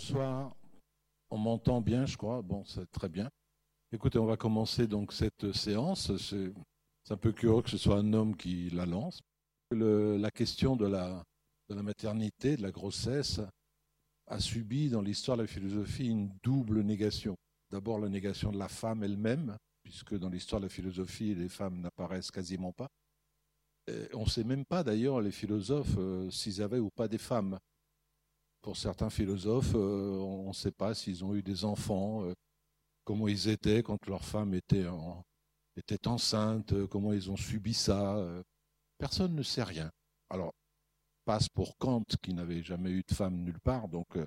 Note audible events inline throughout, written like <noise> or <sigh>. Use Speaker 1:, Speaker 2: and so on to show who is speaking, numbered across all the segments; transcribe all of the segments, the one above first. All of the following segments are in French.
Speaker 1: bonsoir. On m'entend bien, je crois. Bon, c'est très bien. Écoutez, on va commencer donc cette séance. C'est un peu curieux que ce soit un homme qui la lance. la question de la, maternité, de la grossesse, a subi dans l'histoire de la philosophie une double négation. D'abord la négation de la femme elle-même, puisque dans l'histoire de la philosophie, les femmes n'apparaissent quasiment pas. on ne sait même pas d'ailleurs, les philosophes, euh, s'ils avaient ou pas des femmes. Pour certains philosophes, euh, on ne sait pas s'ils ont eu des enfants, euh, comment ils étaient quand leur femme était, était enceinte, euh, comment ils ont subi ça. Personne ne sait rien. Alors, passe pour Kant qui n'avait jamais eu de femme nulle part, donc.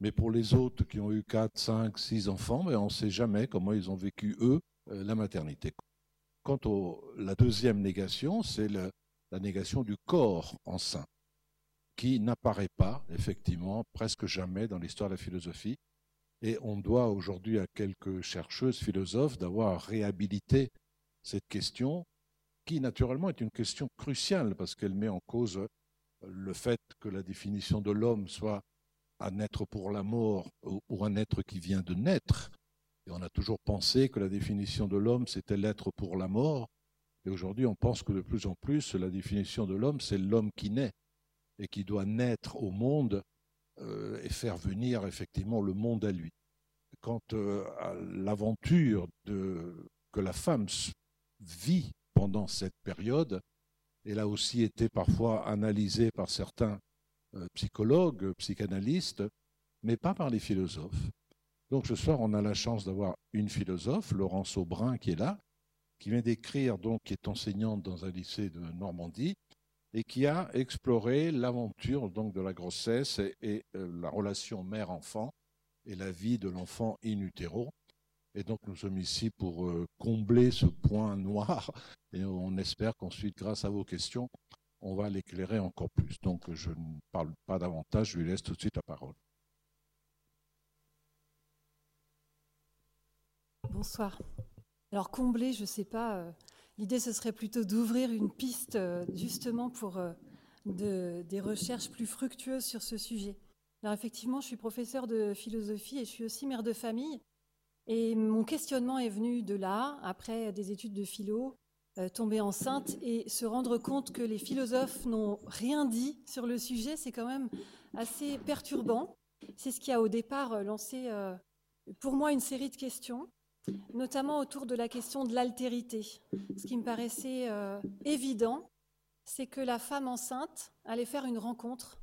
Speaker 1: Mais pour les autres qui ont eu 4, 5, 6 enfants, on ne sait jamais comment ils ont vécu, eux, la maternité. Quant à la deuxième négation, c'est la négation du corps enceint qui n'apparaît pas, effectivement, presque jamais dans l'histoire de la philosophie. Et on doit aujourd'hui à quelques chercheuses philosophes d'avoir réhabilité cette question, qui naturellement est une question cruciale parce qu'elle met en cause le fait que la définition de l'homme soit un être pour la mort ou un être qui vient de naître. Et on a toujours pensé que la définition de l'homme, c'était l'être pour la mort. Et aujourd'hui, on pense que de plus en plus, la définition de l'homme, c'est l'homme qui naît et qui doit naître au monde euh, et faire venir effectivement le monde à lui. Quant euh, à l'aventure que la femme vit pendant cette période, elle a aussi été parfois analysée par certains euh, psychologues, psychanalystes, mais pas par les philosophes. Donc ce soir, on a la chance d'avoir une philosophe, Laurence Aubrin, qui est là, qui vient d'écrire, donc, qui est enseignante dans un lycée de Normandie, et qui a exploré l'aventure donc de la grossesse et, euh, la relation mère-enfant et la vie de l'enfant in utero. Et donc nous sommes ici pour euh, combler ce point <laughs> noir et on espère qu'ensuite, grâce à vos questions, on va l'éclairer encore plus. Donc je ne parle pas davantage, je lui laisse tout de suite la parole.
Speaker 2: Bonsoir. Alors combler, je ne sais pas, euh, L'idée, ce serait plutôt d'ouvrir une piste euh, justement pour euh, des recherches plus fructueuses sur ce sujet. Alors effectivement, je suis professeur de philosophie et je suis aussi mère de famille. Et mon questionnement est venu de là, après des études de philo, euh, tomber enceinte et se rendre compte que les philosophes n'ont rien dit sur le sujet, c'est quand même assez perturbant. C'est ce qui a au départ lancé pour moi une série de questions notamment autour de la question de l'altérité. Ce qui me paraissait euh, évident, c'est que la femme enceinte allait faire une rencontre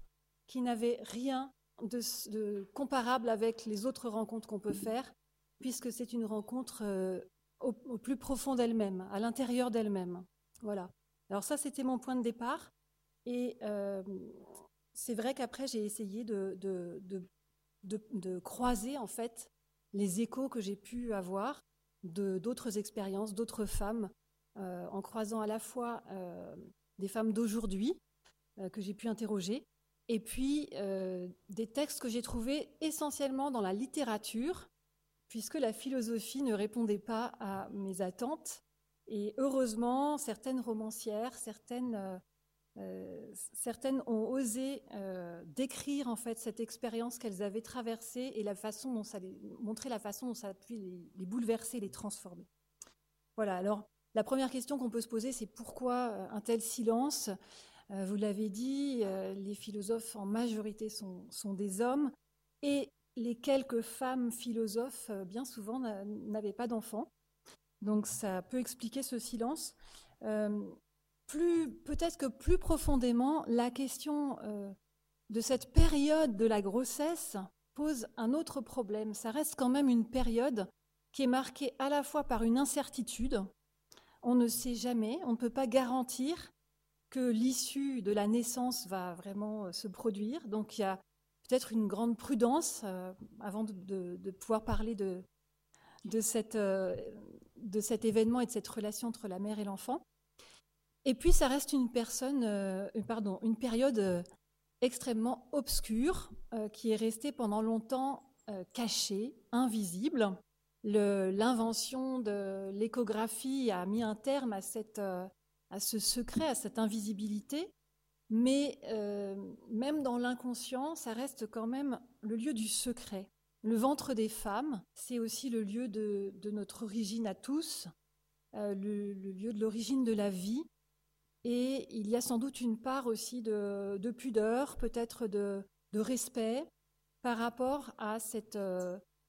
Speaker 2: qui n'avait rien de, comparable avec les autres rencontres qu'on peut faire, puisque c'est une rencontre euh, au, plus profond d'elle-même, à l'intérieur d'elle-même. Voilà. Alors ça, c'était mon point de départ. Et euh, c'est vrai qu'après, j'ai essayé de, de, croiser en fait les échos que j'ai pu avoir de d'autres expériences, d'autres femmes, euh, en croisant à la fois euh, des femmes d'aujourd'hui euh, que j'ai pu interroger, et puis des textes que j'ai trouvés essentiellement dans la littérature, puisque la philosophie ne répondait pas à mes attentes. Et heureusement, certaines romancières, certaines euh, certaines ont osé euh, décrire en fait cette expérience qu'elles avaient traversée et la façon dont ça les, montrer la façon dont ça a pu les, bouleverser, les transformer. Voilà. Alors la première question qu'on peut se poser, c'est pourquoi euh, un tel silence? Vous l'avez dit, les philosophes en majorité sont, sont, des hommes et les quelques femmes philosophes, bien souvent, n'avaient pas d'enfants. Donc ça peut expliquer ce silence peut-être que plus profondément, la question euh, de cette période de la grossesse pose un autre problème. Ça reste quand même une période qui est marquée à la fois par une incertitude. On ne sait jamais, on ne peut pas garantir que l'issue de la naissance va vraiment euh, se produire. Donc il y a peut-être une grande prudence euh, avant de, pouvoir parler de, de cet événement et de cette relation entre la mère et l'enfant. Et puis, ça reste une personne, euh, pardon, une période euh, extrêmement obscure euh, qui est restée pendant longtemps cachée, invisible. L'invention de l'échographie a mis un terme à, cette, à ce secret, à cette invisibilité. Mais même dans l'inconscient, ça reste quand même le lieu du secret. Le ventre des femmes, c'est aussi le lieu de, notre origine à tous, le, lieu de l'origine de la vie. Et il y a sans doute une part aussi de, pudeur, peut-être de, respect par rapport à cette,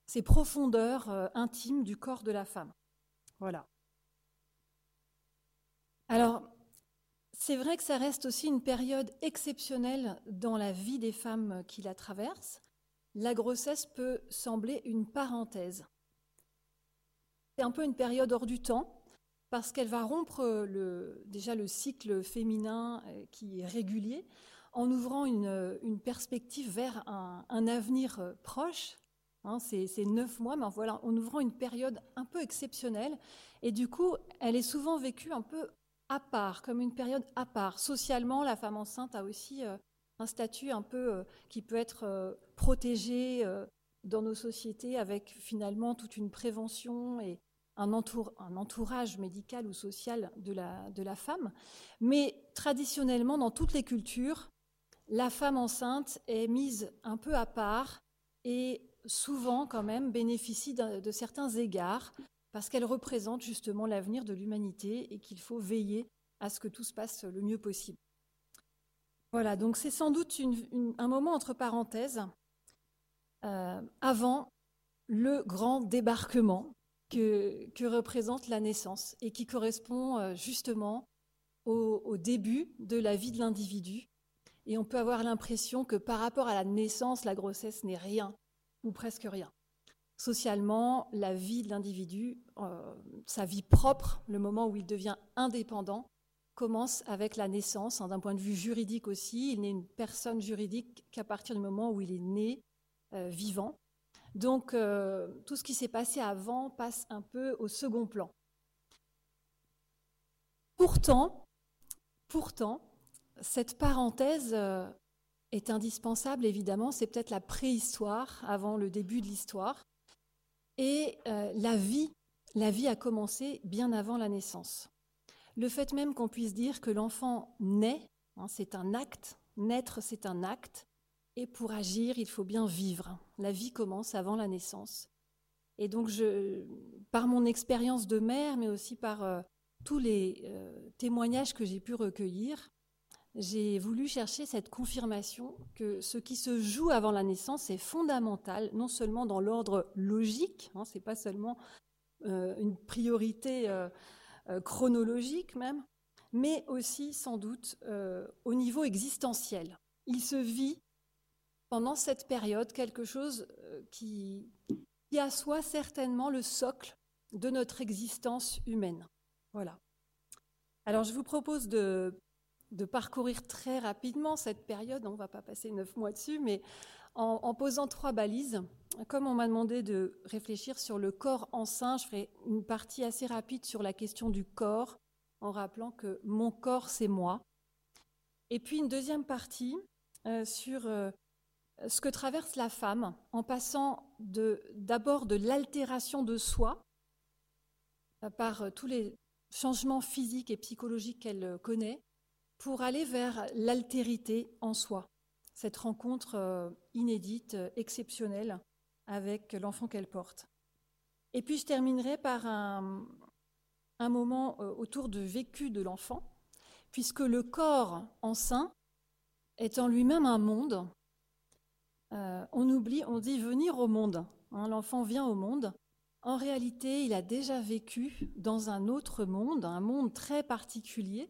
Speaker 2: ces profondeurs intimes du corps de la femme. Voilà. Alors, c'est vrai que ça reste aussi une période exceptionnelle dans la vie des femmes qui la traversent. La grossesse peut sembler une parenthèse. C'est un peu une période hors du temps parce qu'elle va rompre déjà le cycle féminin euh, qui est régulier en ouvrant une, perspective vers un, avenir euh, proche. Hein, c'est neuf mois, mais voilà, en ouvrant une période un peu exceptionnelle. Et du coup, elle est souvent vécue un peu à part, comme une période à part. Socialement, la femme enceinte a aussi euh, un statut un peu euh, qui peut être euh, protégé dans nos sociétés avec finalement toute une prévention et un, entourage médical ou social de la, de la femme. Mais traditionnellement, dans toutes les cultures, la femme enceinte est mise un peu à part et souvent quand même bénéficie de certains égards parce qu'elle représente justement l'avenir de l'humanité et qu'il faut veiller à ce que tout se passe le mieux possible. Voilà, donc c'est sans doute un moment entre parenthèses euh, avant le grand débarquement que, représente la naissance et qui correspond euh, justement au, début de la vie de l'individu. Et on peut avoir l'impression que par rapport à la naissance, la grossesse n'est rien ou presque rien socialement la vie de l'individu, euh, sa vie propre, le moment où il devient indépendant, commence avec la naissance. Hein, d'un point de vue juridique aussi, il n'est une personne juridique qu'à partir du moment où il est né euh, vivant. Donc euh, tout ce qui s'est passé avant passe un peu au second plan. Pourtant, pourtant, cette parenthèse est indispensable, évidemment. C'est peut-être la préhistoire avant le début de l'histoire. Et euh, la vie, la vie a commencé bien avant la naissance. Le fait même qu'on puisse dire que l'enfant naît, hein, c'est un acte, naître c'est un acte, et pour agir, il faut bien vivre. La vie commence avant la naissance. Et donc, par mon expérience de mère, mais aussi par euh, tous les euh, témoignages que j'ai pu recueillir, j'ai voulu chercher cette confirmation que ce qui se joue avant la naissance est fondamental, non seulement dans l'ordre logique, hein, ce n'est pas seulement euh, une priorité chronologique même, mais aussi sans doute au niveau existentiel. Il se vit pendant cette période quelque chose qui, qui assoit certainement le socle de notre existence humaine. Voilà. Alors je vous propose de parcourir très rapidement cette période, on ne va pas passer neuf mois dessus, mais en, posant trois balises. Comme on m'a demandé de réfléchir sur le corps en sein, je ferai une partie assez rapide sur la question du corps, en rappelant que mon corps, c'est moi. Et puis une deuxième partie euh, sur euh, ce que traverse la femme, en passant d'abord de l'altération de soi euh, par tous les changements physiques et psychologiques qu'elle connaît, pour aller vers l'altérité en soi, cette rencontre euh, inédite, euh, exceptionnelle avec l'enfant qu'elle porte. Et puis je terminerai par un, moment euh, autour du vécu de l'enfant, puisque le corps en sein est en lui-même un monde. On oublie, on dit venir au monde. Hein, l'enfant vient au monde. En réalité, il a déjà vécu dans un autre monde, un monde très particulier,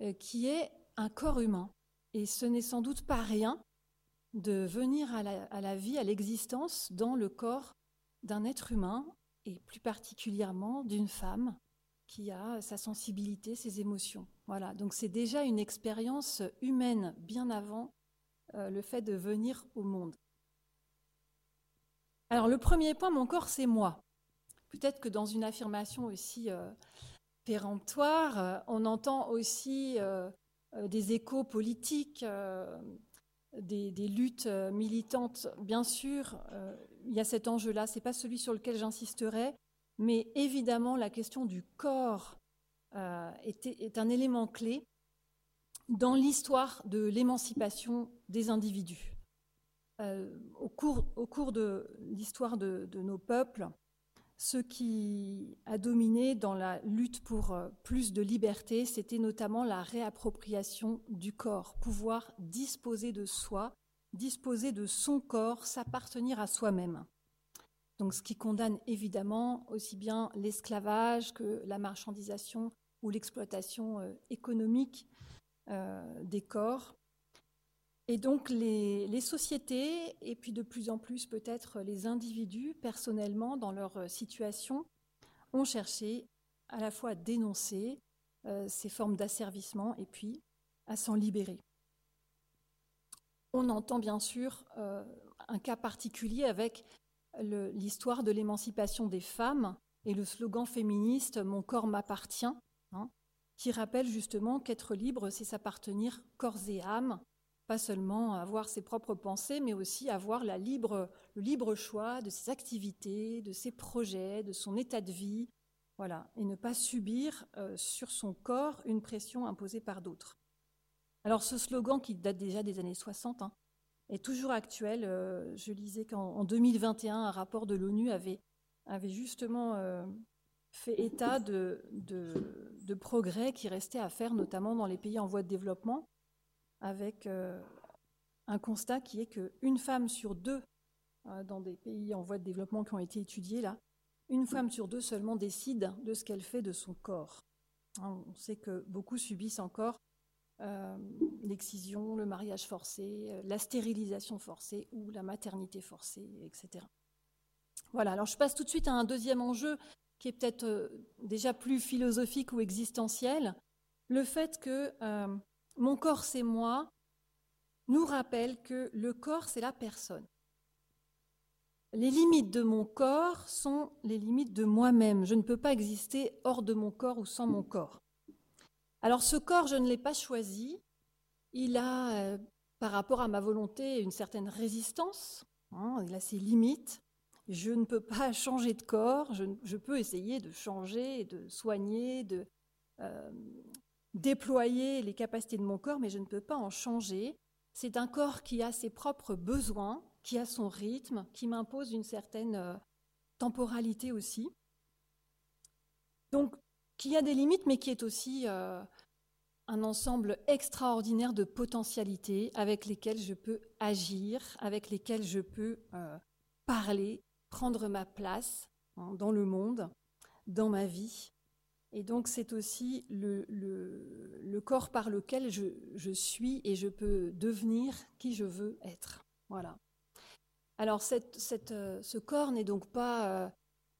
Speaker 2: euh, qui est un corps humain. Et ce n'est sans doute pas rien de venir à la, vie, à l'existence dans le corps d'un être humain, et plus particulièrement d'une femme qui a sa sensibilité, ses émotions. Voilà, donc c'est déjà une expérience humaine bien avant euh, le fait de venir au monde. Alors le premier point, mon corps, c'est moi. Peut-être que dans une affirmation aussi euh, péremptoire. Euh, on entend aussi des échos politiques, des, luttes militantes. Bien sûr, il y a cet enjeu-là. Ce n'est pas celui sur lequel j'insisterai, mais évidemment, la question du corps est, un élément clé dans l'histoire de l'émancipation des individus. Euh, au, cours, de l'histoire de, nos peuples, ce qui a dominé dans la lutte pour euh, plus de liberté, c'était notamment la réappropriation du corps, pouvoir disposer de soi, disposer de son corps, s'appartenir à soi-même. Donc ce qui condamne évidemment aussi bien l'esclavage que la marchandisation ou l'exploitation euh, économique des corps. Et donc les, sociétés, et puis de plus en plus peut-être les individus, personnellement, dans leur euh, situation, ont cherché à la fois à dénoncer ces formes d'asservissement et puis à s'en libérer. On entend bien sûr un cas particulier avec l'histoire de l'émancipation des femmes et le slogan féministe Mon corps m'appartient, hein, qui rappelle justement qu'être libre, c'est s'appartenir corps et âme, pas seulement avoir ses propres pensées, mais aussi avoir le libre choix de ses activités, de ses projets, de son état de vie, et ne pas subir euh, sur son corps une pression imposée par d'autres. Alors ce slogan qui date déjà des années 60, hein, est toujours actuel. Euh, je lisais qu'en 2021, un rapport de l'ONU avait, avait justement euh, fait état de, de, progrès qui restaient à faire, notamment dans les pays en voie de développement, avec euh, un constat qui est qu'une femme sur deux, dans des pays en voie de développement qui ont été étudiés là, une femme sur deux seulement décide de ce qu'elle fait de son corps. Hein, on sait que beaucoup subissent encore euh, l'excision, le mariage forcé, euh, la stérilisation forcée ou la maternité forcée, etc. Voilà, alors je passe tout de suite à un deuxième enjeu qui est peut-être euh, déjà plus philosophique ou existentiel. Le fait que mon corps c'est moi nous rappelle que le corps c'est la personne. Les limites de mon corps sont les limites de moi-même. Je ne peux pas exister hors de mon corps ou sans mon corps. Alors ce corps, je ne l'ai pas choisi. Il a, euh, par rapport à ma volonté, une certaine résistance. Hein, il a ses limites. Je ne peux pas <laughs> changer de corps. Je, peux essayer de changer, de soigner, de euh, déployer les capacités de mon corps, mais je ne peux pas en changer. C'est un corps qui a ses propres besoins, qui a son rythme, qui m'impose une certaine euh, temporalité aussi. Donc qui a des limites, mais qui est aussi euh, un ensemble extraordinaire de potentialités avec lesquelles je peux agir, avec lesquelles je peux euh, parler, prendre ma place hein, dans le monde, dans ma vie. Et donc c'est aussi le, corps par lequel je, suis et je peux devenir qui je veux être. Voilà. Alors euh, ce corps n'est donc pas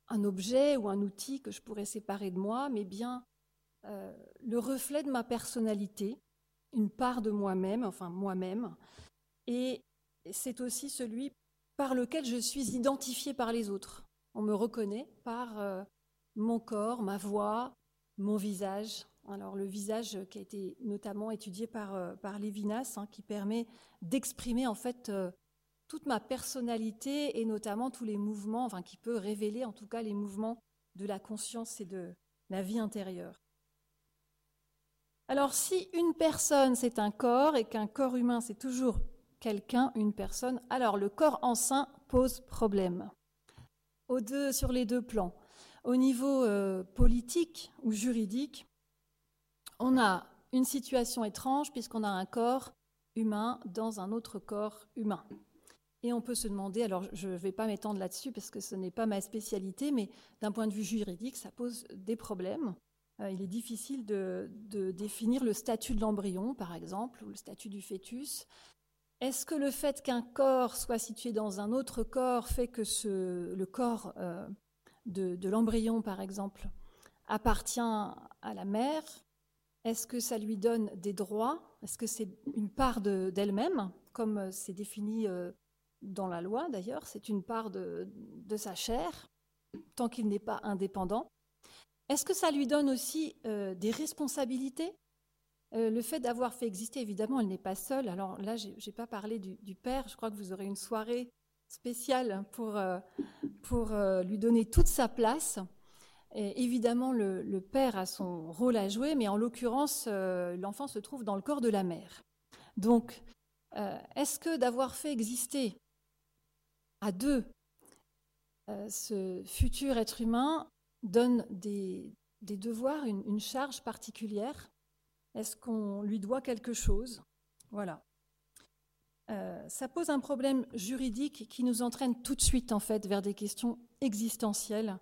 Speaker 2: un objet ou un outil que je pourrais séparer de moi, mais bien euh, le reflet de ma personnalité, une part de moi-même, enfin moi-même, et c'est aussi celui par lequel je suis identifiée par les autres. On me reconnaît par euh, mon corps, ma voix, mon visage. Alors le visage qui a été notamment étudié par, euh, Lévinas, hein, qui permet d'exprimer en fait toute ma personnalité et notamment tous les mouvements, enfin qui peut révéler en tout cas les mouvements de la conscience et de la vie intérieure. Alors si une personne c'est un corps et qu'un corps humain c'est toujours quelqu'un, une personne, alors le corps enceint pose problème. Sur les deux plans. Au niveau euh, politique ou juridique, on a une situation étrange puisqu'on a un corps humain dans un autre corps humain. Et on peut se demander, alors je ne vais pas m'étendre là-dessus parce que ce n'est pas ma spécialité, mais d'un point de vue juridique, ça pose des problèmes. Euh, il est difficile de, définir le statut de l'embryon, par exemple, ou le statut du fœtus. Est-ce que le fait qu'un corps soit situé dans un autre corps fait que le corps euh, de, l'embryon, par exemple, appartient à la mère Est-ce que ça lui donne des droits? Est-ce que c'est une part d'elle-même, comme c'est défini euh, dans la loi d'ailleurs, c'est une part de, sa chair, tant qu'il n'est pas indépendant? Est-ce que ça lui donne aussi euh, des responsabilités? Euh, Le fait d'avoir fait exister, évidemment, elle n'est pas seule. Alors là, je n'ai pas parlé du, père, je crois que vous aurez une soirée spéciale pour, euh, pour lui donner toute sa place. évidemment, le, père a son rôle à jouer, mais en l'occurrence, euh, l'enfant se trouve dans le corps de la mère. Donc, euh, est-ce que d'avoir fait exister à deux euh, ce futur être humain donne des, devoirs, une, charge particulière? Est-ce qu'on lui doit quelque chose? Voilà. Ça pose un problème juridique qui nous entraîne tout de suite en fait vers des questions existentielles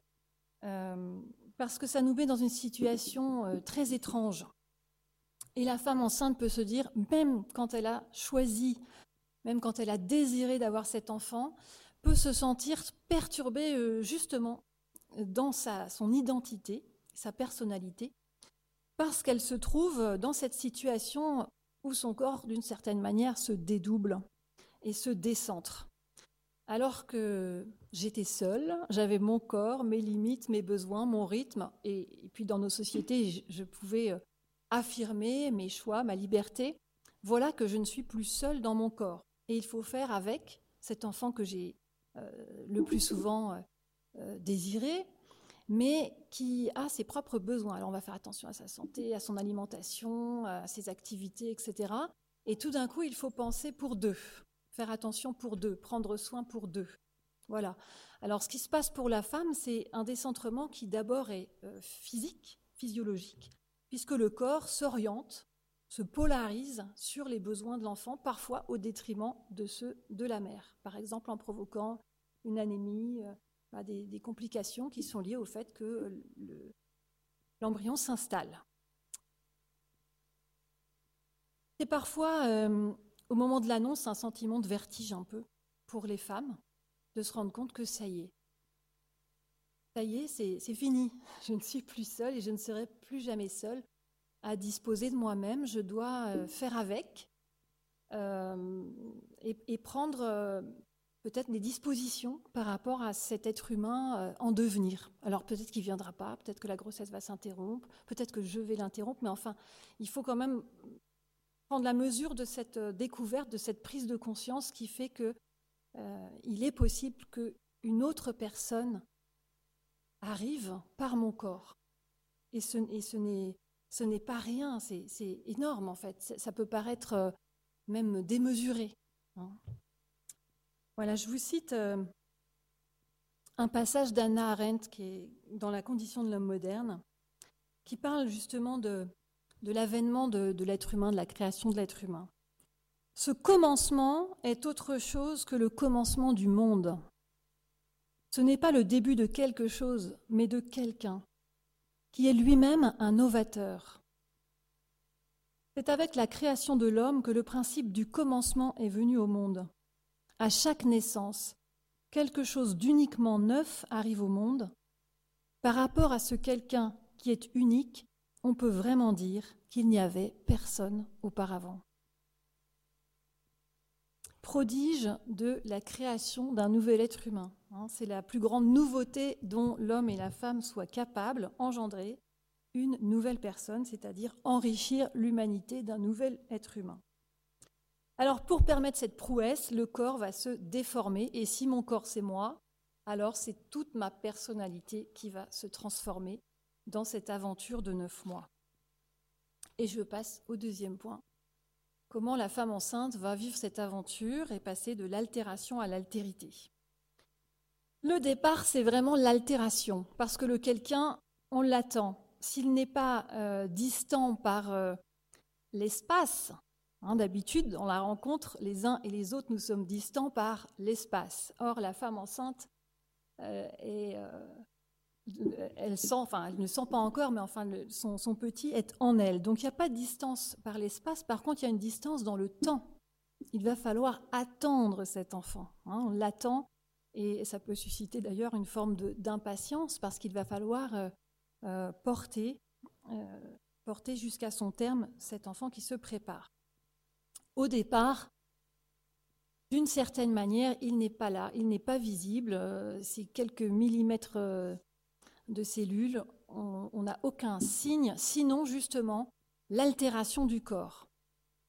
Speaker 2: euh, parce que ça nous met dans une situation euh, très étrange. Et la femme enceinte peut se dire, même quand elle a choisi, même quand elle a désiré d'avoir cet enfant, peut se sentir perturbée euh, justement dans sa, son identité, sa personnalité, parce qu'elle se trouve dans cette situation où son corps, d'une certaine manière, se dédouble et se décentre. Alors que j'étais seule, j'avais mon corps, mes limites, mes besoins, mon rythme, et, puis dans nos sociétés, je, pouvais euh, affirmer mes choix, ma liberté. Voilà que je ne suis plus seule dans mon corps. Et il faut faire avec cet enfant que j'ai euh, le plus souvent euh, désiré, mais qui a ses propres besoins. Alors on va faire attention à sa santé, à son alimentation, à ses activités, etc. Et tout d'un coup, il faut penser pour deux faire attention pour deux, prendre soin pour deux. Voilà. Alors ce qui se passe pour la femme, c'est un décentrement qui d'abord est euh, physique, physiologique, puisque le corps s'oriente, se polarise sur les besoins de l'enfant, parfois au détriment de ceux de la mère, par exemple en provoquant une anémie, euh, des, complications qui sont liées au fait que l'embryon s'installe. C'est parfois euh, au moment de l'annonce, un sentiment de vertige un peu pour les femmes, de se rendre compte que ça y est. Ça y est, c'est fini. Je ne suis plus seule et je ne serai plus jamais seule à disposer de moi-même. Je dois euh, faire avec euh, et, prendre peut-être des dispositions par rapport à cet être humain en devenir. Alors peut-être qu'il ne viendra pas, peut-être que la grossesse va s'interrompre, peut-être que je vais l'interrompre, mais enfin, il faut quand même prendre la mesure de cette euh, découverte, de cette prise de conscience qui fait que euh, il est possible qu'une autre personne arrive par mon corps. Et ce, ce n'est pas rien, c'est énorme en fait. Ça peut paraître euh, même démesuré. Hein. Voilà, je vous cite un passage d'Anna Arendt qui est dans La condition de l'homme moderne, qui parle justement de, de l'avènement de, l'être humain, de la création de l'être humain. Ce commencement est autre chose que le commencement du monde. Ce n'est pas le début de quelque chose, mais de quelqu'un, qui est lui-même un novateur. C'est avec la création de l'homme que le principe du commencement est venu au monde. À chaque naissance, quelque chose d'uniquement neuf arrive au monde. Par rapport à ce quelqu'un qui est unique, on peut vraiment dire qu'il n'y avait personne auparavant. Prodige de la création d'un nouvel être humain. Hein, c'est la plus grande nouveauté dont l'homme et la femme soient capables, engendrer une nouvelle personne, c'est-à-dire enrichir l'humanité d'un nouvel être humain. Alors pour permettre cette prouesse, le corps va se déformer, et si mon corps c'est moi, alors c'est toute ma personnalité qui va se transformer dans cette aventure de neuf mois. Et je passe au deuxième point. Comment la femme enceinte va vivre cette aventure et passer de l'altération à l'altérité? Le départ, c'est vraiment l'altération, parce que le quelqu'un, on l'attend. S'il n'est pas euh, distant par euh, l'espace, hein, d'habitude, on la rencontre, les uns et les autres, nous sommes distants par l'espace. Or, la femme enceinte euh, est elle ne sent pas encore, mais enfin, son, petit est en elle. Donc, il n'y a pas de distance par l'espace. Par contre, il y a une distance dans le temps. Il va falloir attendre cet enfant. Hein. on l'attend, et ça peut susciter d'ailleurs une forme d'impatience parce qu'il va falloir euh, euh, porter, euh, porter jusqu'à son terme cet enfant qui se prépare. Au départ, d'une certaine manière, il n'est pas là, il n'est pas visible. C'est quelques millimètres de cellules, on n'a aucun signe, sinon justement l'altération du corps.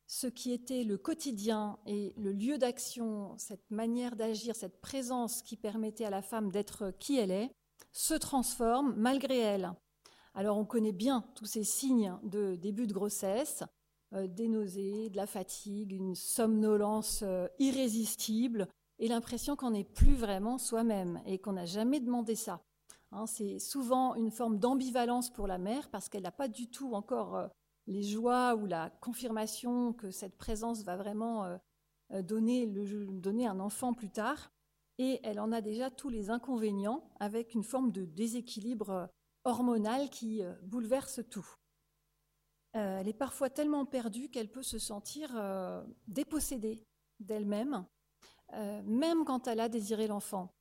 Speaker 2: Ce qui était le quotidien et le lieu d'action, cette manière d'agir, cette présence qui permettait à la femme d'être qui elle est, se transforme malgré elle. Alors on connaît bien tous ces signes de début de grossesse, euh, des nausées, de la fatigue, une somnolence euh, irrésistible et l'impression qu'on n'est plus vraiment soi-même et qu'on n'a jamais demandé ça. Hein, c'est souvent une forme d'ambivalence pour la mère parce qu'elle n'a pas du tout encore euh, les joies ou la confirmation que cette présence va vraiment donner, un enfant plus tard. Et elle en a déjà tous les inconvénients avec une forme de déséquilibre hormonale qui euh, bouleverse tout. Euh, elle est parfois tellement perdue qu'elle peut se sentir euh, dépossédée d'elle-même, même quand elle a désiré l'enfant.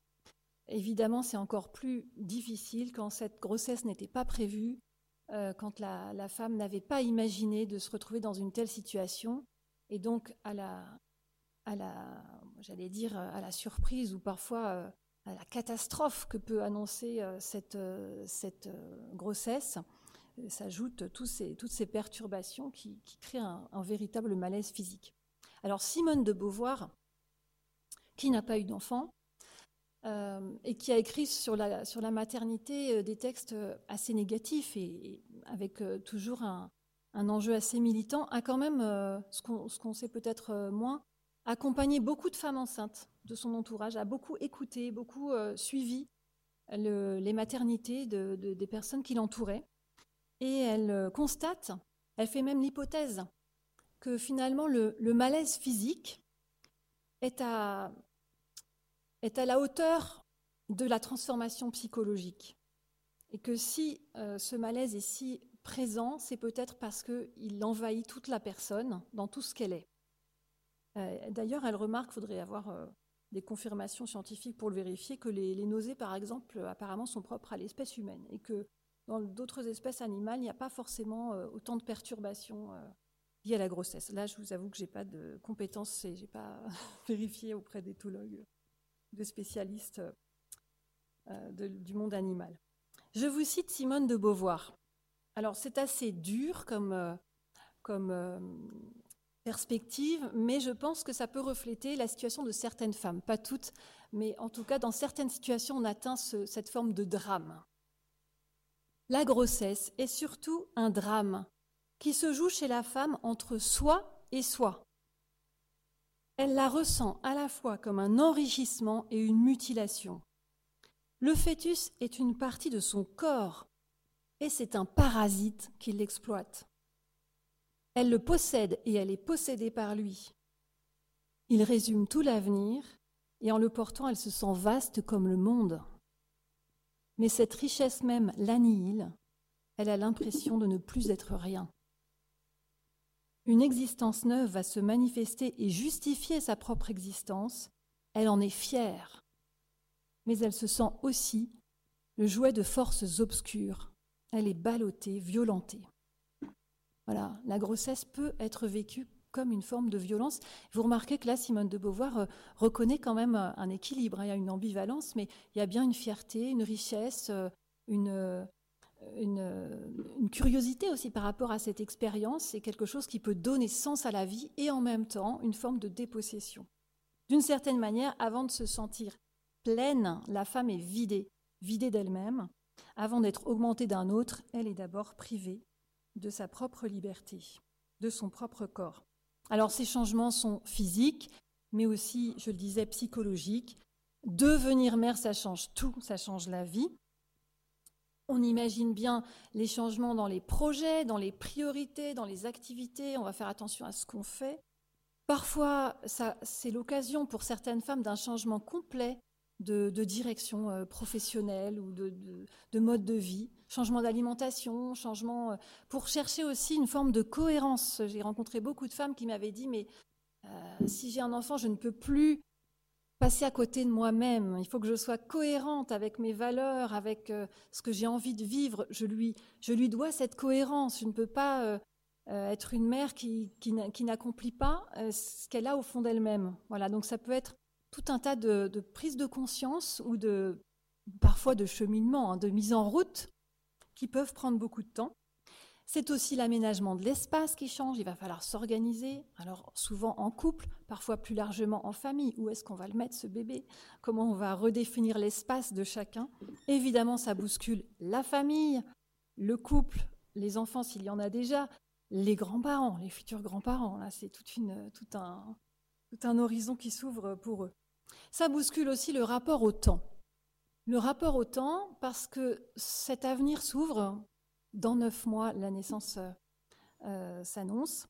Speaker 2: Évidemment, c'est encore plus difficile quand cette grossesse n'était pas prévue, quand la, femme n'avait pas imaginé de se retrouver dans une telle situation, et donc à la, à la j'allais dire, à la surprise ou parfois à la catastrophe que peut annoncer euh, cette, euh, cette euh, grossesse, s'ajoutent ces, toutes ces perturbations qui, créent un, véritable malaise physique. Alors Simone de Beauvoir, qui n'a pas eu d'enfant, et qui a écrit sur la, sur la maternité des textes assez négatifs et, avec toujours un, un, enjeu assez militant, a quand même, ce qu'on sait peut-être moins, accompagné beaucoup de femmes enceintes de son entourage, a beaucoup écouté, beaucoup euh, suivi les maternités des personnes qui l'entouraient. Et elle euh, constate, elle fait même l'hypothèse, que finalement le, malaise physique est à, est à la hauteur de la transformation psychologique. Et que si euh, ce malaise est si présent, c'est peut-être parce qu'il envahit toute la personne dans tout ce qu'elle est. D'ailleurs, elle remarque qu'il faudrait avoir des confirmations scientifiques pour le vérifier, que les, nausées, par exemple, apparemment sont propres à l'espèce humaine et que dans d'autres espèces animales, il n'y a pas forcément euh, autant de perturbations euh, liées à la grossesse. Là, je vous avoue que je n'ai pas de compétences et je n'ai pas <laughs> vérifié auprès d'éthologues, de spécialistes euh, du monde animal. Je vous cite Simone de Beauvoir. Alors, c'est assez dur comme, comme perspective, mais je pense que ça peut refléter la situation de certaines femmes, pas toutes, mais en tout cas dans certaines situations on atteint cette forme de drame. La grossesse est surtout un drame qui se joue chez la femme entre soi et soi. Elle la ressent à la fois comme un enrichissement et une mutilation. Le fœtus est une partie de son corps et c'est un parasite qui l'exploite. Elle le possède et elle est possédée par lui. Il résume tout l'avenir et en le portant, elle se sent vaste comme le monde. Mais cette richesse même l'annihile. Elle a l'impression de ne plus être rien. Une existence neuve va se manifester et justifier sa propre existence. Elle en est fière. Mais elle se sent aussi le jouet de forces obscures. Elle est ballottée, violentée. Voilà, la grossesse peut être vécue comme une forme de violence. Vous remarquez que là, Simone de Beauvoir euh, reconnaît quand même euh, un équilibre. Hein. Il y a une ambivalence, mais il y a bien une fierté, une richesse, euh, une, une, curiosité aussi par rapport à cette expérience. C'est quelque chose qui peut donner sens à la vie et en même temps une forme de dépossession. D'une certaine manière, avant de se sentir pleine, la femme est vidée, vidée d'elle-même. Avant d'être augmentée d'un autre, elle est d'abord privée de sa propre liberté, de son propre corps. Alors ces changements sont physiques, mais aussi, je le disais, psychologiques. Devenir mère, ça change tout, ça change la vie. On imagine bien les changements dans les projets, dans les priorités, dans les activités. On va faire attention à ce qu'on fait. Parfois, c'est l'occasion pour certaines femmes d'un changement complet de, direction euh, professionnelle ou de, mode de vie, changement d'alimentation, changement euh, pour chercher aussi une forme de cohérence. J'ai rencontré beaucoup de femmes qui m'avaient dit mais euh, si j'ai un enfant, je ne peux plus passer à côté de moi-même. Il faut que je sois cohérente avec mes valeurs, avec ce que j'ai envie de vivre. Je lui, je lui dois cette cohérence. Je ne peux pas être une mère qui, qui n'accomplit pas ce qu'elle a au fond d'elle-même. Voilà, donc ça peut être tout un tas de, prises de conscience ou de parfois de cheminement, hein, de mise en route qui peuvent prendre beaucoup de temps. C'est aussi l'aménagement de l'espace qui change, il va falloir s'organiser, alors souvent en couple, parfois plus largement en famille, où est-ce qu'on va le mettre ce bébé, comment on va redéfinir l'espace de chacun? Évidemment, ça bouscule la famille, le couple, les enfants s'il y en a déjà, les grands-parents, les futurs grands-parents, là c'est tout, un, tout un horizon qui s'ouvre pour eux. Ça bouscule aussi le rapport au temps. Le rapport au temps, parce que cet avenir s'ouvre dans neuf mois, la naissance euh, euh, s'annonce.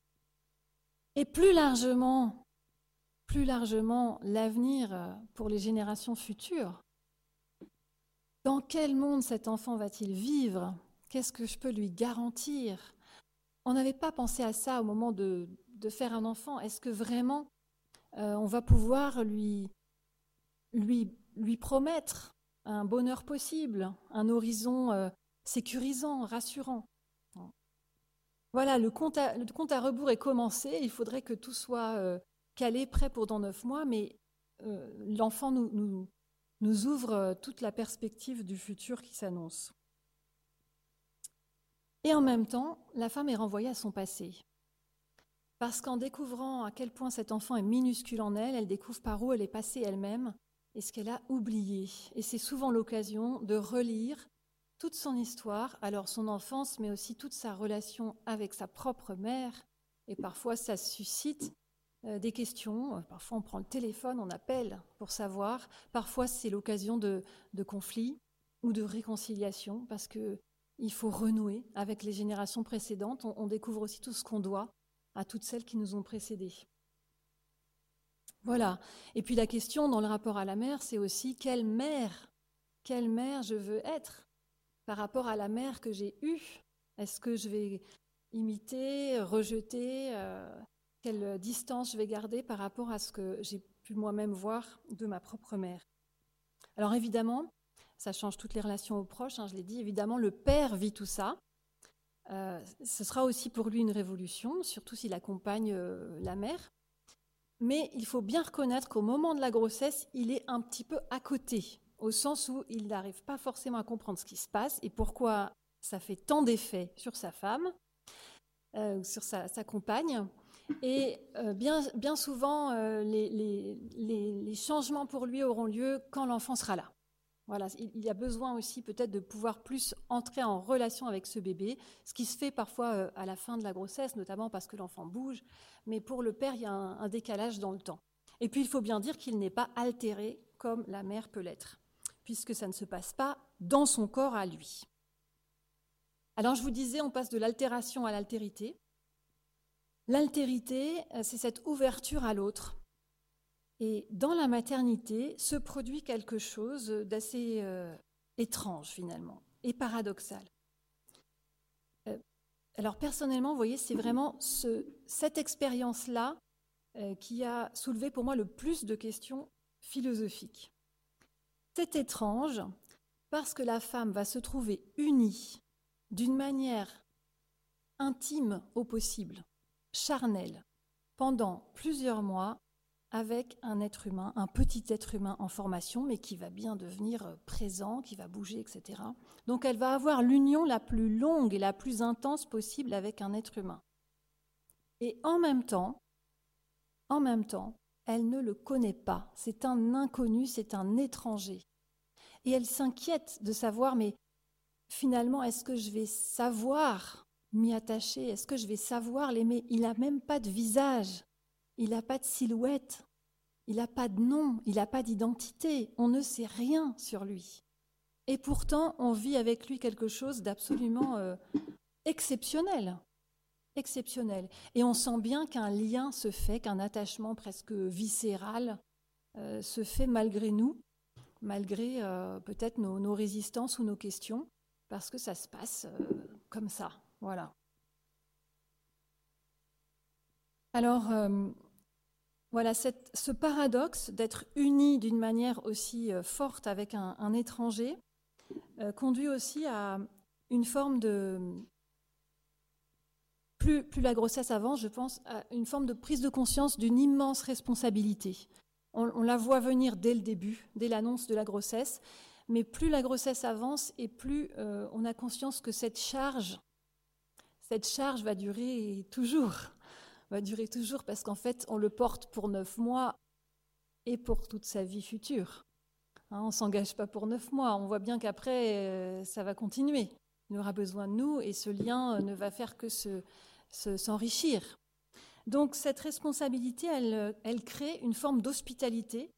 Speaker 2: Et plus largement, plus largement, l'avenir euh, pour les générations futures. Dans quel monde cet enfant va-t-il vivre? Qu'est-ce que je peux lui garantir? On n'avait pas pensé à ça au moment de, faire un enfant. Est-ce que vraiment on va pouvoir lui, lui, promettre un bonheur possible, un horizon sécurisant, rassurant. Voilà, le compte, à, rebours est commencé. Il faudrait que tout soit euh, calé, prêt pour dans neuf mois, mais euh, l'enfant nous, ouvre euh, toute la perspective du futur qui s'annonce. Et en même temps, la femme est renvoyée à son passé. Parce qu'en découvrant à quel point cet enfant est minuscule en elle, elle découvre par où elle est passée elle-même et ce qu'elle a oublié. Et c'est souvent l'occasion de relire toute son histoire, alors son enfance, mais aussi toute sa relation avec sa propre mère. Et parfois, ça suscite euh, des questions. Parfois, on prend le téléphone, on appelle pour savoir. Parfois, c'est l'occasion de, conflits ou de réconciliation, parce que il faut renouer avec les générations précédentes. On, on découvre aussi tout ce qu'on doit à toutes celles qui nous ont précédés. Voilà. Et puis la question dans le rapport à la mère, c'est aussi quelle mère, quelle mère je veux être par rapport à la mère que j'ai eue? Est-ce que je vais imiter, rejeter euh, Quelle distance je vais garder par rapport à ce que j'ai pu moi-même voir de ma propre mère? Alors évidemment, ça change toutes les relations aux proches, hein, je l'ai dit, évidemment, le père vit tout ça. Euh, ce sera aussi pour lui une révolution, surtout s'il accompagne euh, la mère. Mais il faut bien reconnaître qu'au moment de la grossesse, il est un petit peu à côté au sens où il n'arrive pas forcément à comprendre ce qui se passe et pourquoi ça fait tant d'effets sur sa femme, euh, sur sa, compagne. Et euh, bien, souvent, euh, les, changements pour lui auront lieu quand l'enfant sera là. Voilà, il y a besoin aussi peut-être de pouvoir plus entrer en relation avec ce bébé, ce qui se fait parfois à la fin de la grossesse, notamment parce que l'enfant bouge. Mais pour le père, il y a un, un décalage dans le temps. Et puis, il faut bien dire qu'il n'est pas altéré comme la mère peut l'être puisque ça ne se passe pas dans son corps à lui. Alors je vous disais, on passe de l'altération à l'altérité. L'altérité, euh, c'est cette ouverture à l'autre. Et dans la maternité se produit quelque chose d'assez euh, étrange finalement et paradoxal. Euh, alors personnellement, vous voyez, c'est vraiment cette expérience-là qui a soulevé pour moi le plus de questions philosophiques. C'est étrange parce que la femme va se trouver unie d'une manière intime au possible, charnelle, pendant plusieurs mois avec un être humain, un petit être humain en formation, mais qui va bien devenir présent, qui va bouger, etc. Donc elle va avoir l'union la plus longue et la plus intense possible avec un être humain. Et en même temps, en même temps, elle ne le connaît pas. C'est un inconnu, c'est un étranger. Et elle s'inquiète de savoir, mais finalement, est-ce que je vais savoir m'y attacher? Est-ce que je vais savoir l'aimer? Il n'a même pas de visage, il n'a pas de silhouette, il n'a pas de nom, il n'a pas d'identité, on ne sait rien sur lui. Et pourtant, on vit avec lui quelque chose d'absolument euh, exceptionnel exceptionnel. Et on sent bien qu'un lien se fait, qu'un attachement presque viscéral euh, se fait malgré nous, malgré euh, peut-être nos, résistances ou nos questions, parce que ça se passe comme ça. Voilà. Alors, voilà, ce paradoxe d'être uni d'une manière aussi forte avec un étranger conduit aussi à une forme de, plus, la grossesse avance, je pense, à une forme de prise de conscience d'une immense responsabilité. On, la voit venir dès le début, dès l'annonce de la grossesse, mais plus la grossesse avance et plus euh, on a conscience que cette charge, cette charge va durer toujours, va durer toujours parce qu'en fait, on le porte pour neuf mois et pour toute sa vie future. Hein, on ne s'engage pas pour neuf mois, on voit bien qu'après, euh, ça va continuer. Il aura besoin de nous et ce lien ne va faire que s'enrichir. Donc cette responsabilité, elle, crée une forme d'hospitalité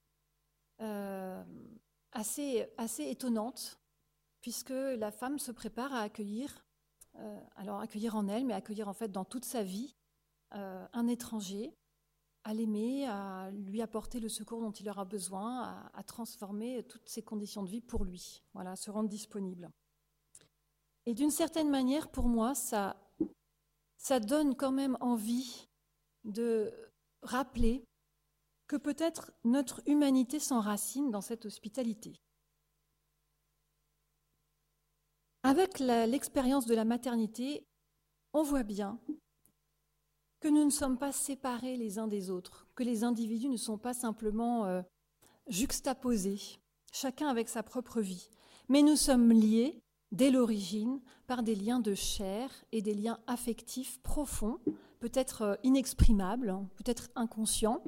Speaker 2: euh, assez, étonnante, puisque la femme se prépare à accueillir, euh, alors accueillir en elle, mais accueillir en fait dans toute sa vie euh, un étranger, à l'aimer, à lui apporter le secours dont il aura besoin, à, transformer toutes ses conditions de vie pour lui, voilà, à se rendre disponible. Et d'une certaine manière, pour moi, ça, ça donne quand même envie de rappeler que peut-être notre humanité s'enracine dans cette hospitalité. Avec l'expérience de la maternité, on voit bien nous ne sommes pas séparés les uns des autres, que les individus ne sont pas simplement euh, juxtaposés, chacun avec sa propre vie, mais nous sommes liés dès l'origine par des liens de chair et des liens affectifs profonds, peut-être euh, inexprimables, peut-être inconscients,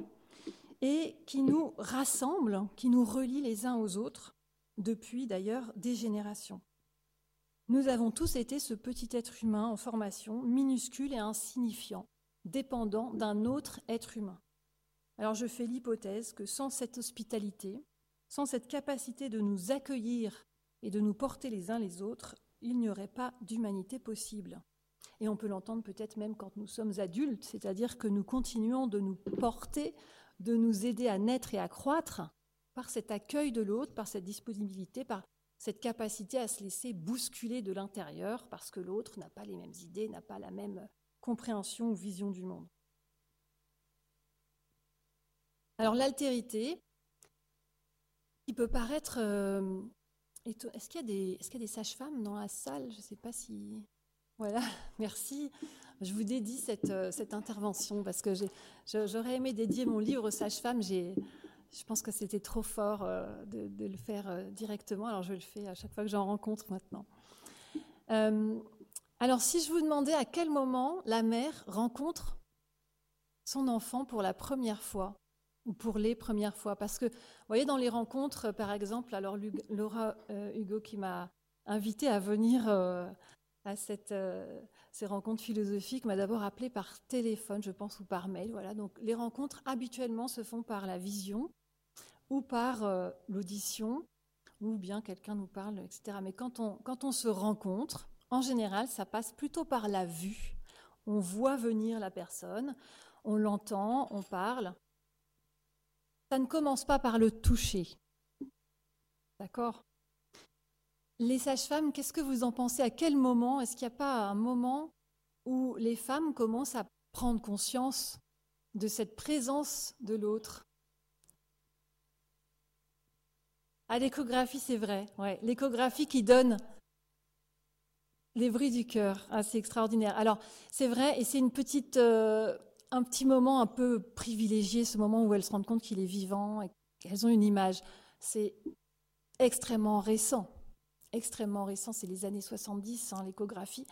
Speaker 2: et qui nous rassemblent, qui nous relient les uns aux autres, depuis d'ailleurs des générations. Nous avons tous été ce petit être humain en formation, minuscule et insignifiant, dépendant d'un autre être humain. Alors je fais l'hypothèse que sans cette hospitalité, sans cette capacité de nous accueillir et de nous porter les uns les autres, il n'y aurait pas d'humanité possible. Et on peut l'entendre peut-être même quand nous sommes adultes, c'est-à-dire que nous continuons de nous porter, de nous aider à naître et à croître par cet accueil de l'autre, par cette disponibilité, par cette capacité à se laisser bousculer de l'intérieur parce que l'autre n'a pas les mêmes idées, n'a pas la même compréhension ou vision du monde. Alors l'altérité, qui peut paraître... Euh, est-ce qu'il y a des, sages-femmes dans la salle? Je ne sais pas si... Voilà, <laughs> merci. Je vous dédie cette, euh, intervention parce que j'aurais aimé dédier mon livre sage-femme. Je pense que c'était trop fort euh, de, le faire directement, alors je le fais à chaque fois que j'en rencontre maintenant. Alors si je vous demandais à quel moment la mère rencontre son enfant pour la première fois ou pour les premières fois, parce que vous voyez dans les rencontres, par exemple, alors Laura euh, Hugo qui m'a invité à venir euh, à cette, euh, ces rencontres philosophiques m'a d'abord appelé par téléphone, je pense, ou par mail. Voilà, donc les rencontres habituellement se font par la vision ou par l'audition, ou bien quelqu'un nous parle, etc. Mais quand on, quand on se rencontre, en général, ça passe plutôt par la vue. On voit venir la personne, on l'entend, on parle. Ça ne commence pas par le toucher. D'accord? Les sages-femmes, qu'est-ce que vous en pensez? À quel moment? Est-ce qu'il n'y a pas un moment où les femmes commencent à prendre conscience de cette présence de l'autre? À l'échographie, c'est vrai. L'échographie qui donne les bruits du cœur, ah, c'est extraordinaire. Alors, c'est vrai, et c'est une petite, euh, un petit moment un peu privilégié, ce moment où elles se rendent compte qu'il est vivant et qu'elles ont une image. C'est extrêmement récent, extrêmement récent, c'est les années 70, hein, l'échographie.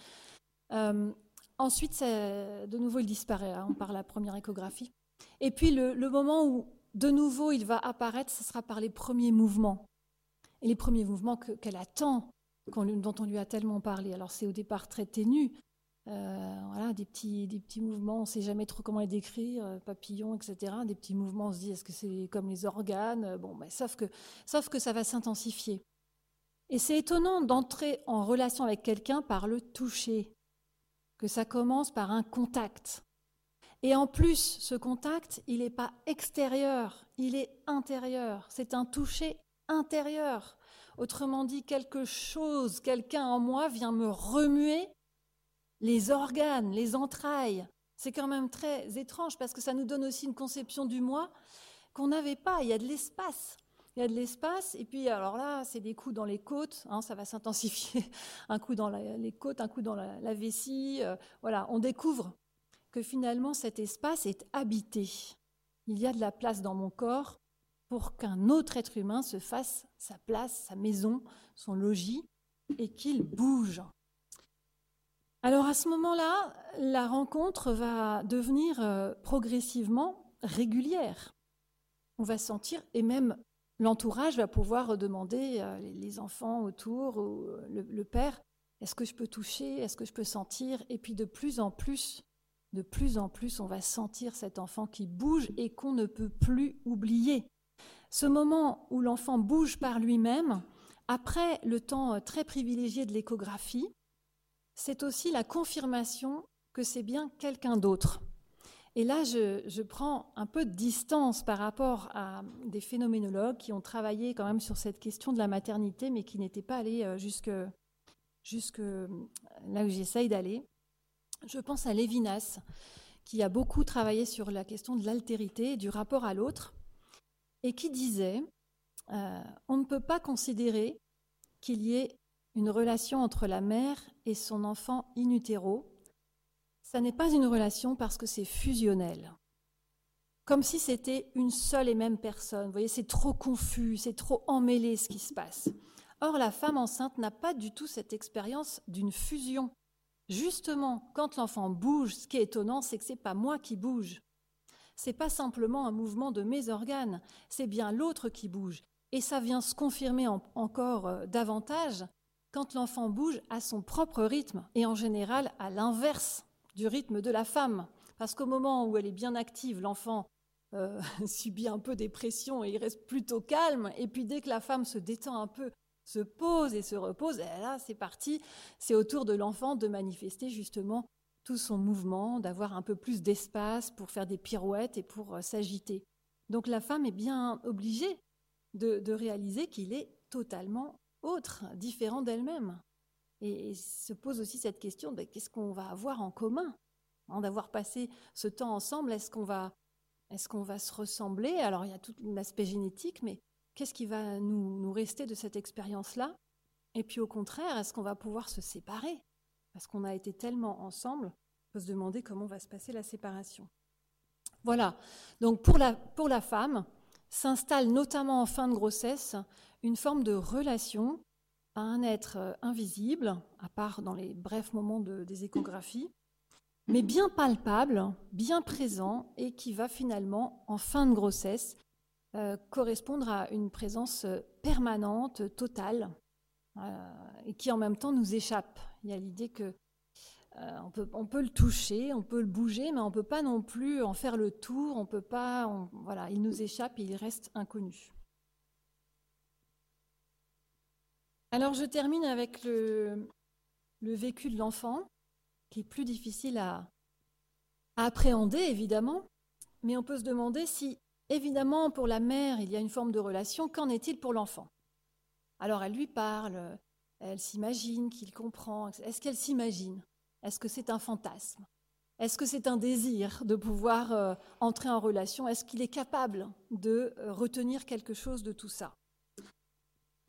Speaker 2: Euh, ensuite, de nouveau, il disparaît hein, par la première échographie. Et puis, le, le moment où, de nouveau, il va apparaître, ce sera par les premiers mouvements. Et les premiers mouvements qu'elle attend dont on lui a tellement parlé. Alors c'est au départ très ténu, euh, voilà, des petits, des petits mouvements, on ne sait jamais trop comment les décrire, euh, papillons, etc. Des petits mouvements, on se dit est-ce que c'est comme les organes? Bon, mais sauf que, sauf que ça va s'intensifier. Et c'est étonnant d'entrer en relation avec quelqu'un par le toucher, que ça commence par un contact. Et en plus, ce contact, il n'est pas extérieur, il est intérieur. C'est un toucher intérieur. Autrement dit, quelque chose, quelqu'un en moi vient me remuer les organes, les entrailles. C'est quand même très étrange parce que ça nous donne aussi une conception du moi qu'on n'avait pas. Il y a de l'espace. Il y a de l'espace, et puis alors là, c'est des coups dans les côtes, hein, ça va s'intensifier. <laughs> Un coup dans les côtes, un coup dans la, vessie. Euh, voilà, on découvre que finalement cet espace est habité. Il y a de la place dans mon corps pour qu'un autre être humain se fasse sa place, sa maison, son logis, et qu'il bouge. Alors à ce moment-là, la rencontre va devenir euh, progressivement régulière. On va sentir, et même l'entourage va pouvoir demander, euh, les enfants autour, ou le, le père, est-ce que je peux toucher, est-ce que je peux sentir? Et puis de plus en plus, de plus en plus, on va sentir cet enfant qui bouge et qu'on ne peut plus oublier. Ce moment où l'enfant bouge par lui-même, après le temps euh, très privilégié de l'échographie, c'est aussi la confirmation que c'est bien quelqu'un d'autre. Et là, je, prends un peu de distance par rapport à des phénoménologues qui ont travaillé quand même sur cette question de la maternité, mais qui n'étaient pas allés euh, jusque, jusque là où j'essaye d'aller. Je pense à Lévinas, qui a beaucoup travaillé sur la question de l'altérité du rapport à l'autre, et qui disait euh, on ne peut pas considérer qu'il y ait une relation entre la mère et son enfant in utero. Ça n'est pas une relation parce que c'est fusionnel. Comme si c'était une seule et même personne. Vous voyez, c'est trop confus, c'est trop emmêlé ce qui se passe. Or, la femme enceinte n'a pas du tout cette expérience d'une fusion. Justement, quand l'enfant bouge, ce qui est étonnant, c'est que ce n'est pas moi qui bouge. C'est pas simplement un mouvement de mes organes, c'est bien l'autre qui bouge. Et ça vient se confirmer encore euh, davantage quand l'enfant bouge à son propre rythme et en général à l'inverse du rythme de la femme. Parce qu'au moment où elle est bien active, l'enfant euh, <laughs> subit un peu des pressions et il reste plutôt calme. Et puis dès que la femme se détend un peu, se pose et se repose, et là c'est parti, c'est au tour de l'enfant de manifester justement tout son mouvement, d'avoir un peu plus d'espace pour faire des pirouettes et pour euh, s'agiter. Donc la femme est bien obligée de, réaliser qu'il est totalement autre, différent d'elle-même. Et, se pose aussi cette question, ben, qu'est-ce qu'on va avoir en commun En d'avoir passé ce temps ensemble, est-ce qu'on va, est qu'on va se ressembler? Alors il y a tout l'aspect génétique, mais qu'est-ce qui va nous rester de cette expérience-là? Et puis au contraire, est-ce qu'on va pouvoir se séparer? Parce qu'on a été tellement ensemble, on peut se demander comment va se passer la séparation. Voilà, donc pour la, femme, s'installe notamment en fin de grossesse une forme de relation à un être euh, invisible, à part dans les brefs moments des échographies, mais bien palpable, bien présent, et qui va finalement, en fin de grossesse, euh, correspondre à une présence euh, permanente, totale, et qui en même temps nous échappe. Il y a l'idée que euh, on, peut, le toucher, on peut le bouger, mais on ne peut pas non plus en faire le tour, on peut pas, voilà, il nous échappe et il reste inconnu. Alors je termine avec le, vécu de l'enfant, qui est plus difficile à, appréhender évidemment, mais on peut se demander si, évidemment, pour la mère, il y a une forme de relation, qu'en est-il pour l'enfant? Alors elle lui parle, elle s'imagine qu'il comprend, est-ce qu'elle s'imagine? Est-ce que c'est un fantasme? Est-ce que c'est un désir de pouvoir euh, entrer en relation? Est-ce qu'il est capable de euh, retenir quelque chose de tout ça?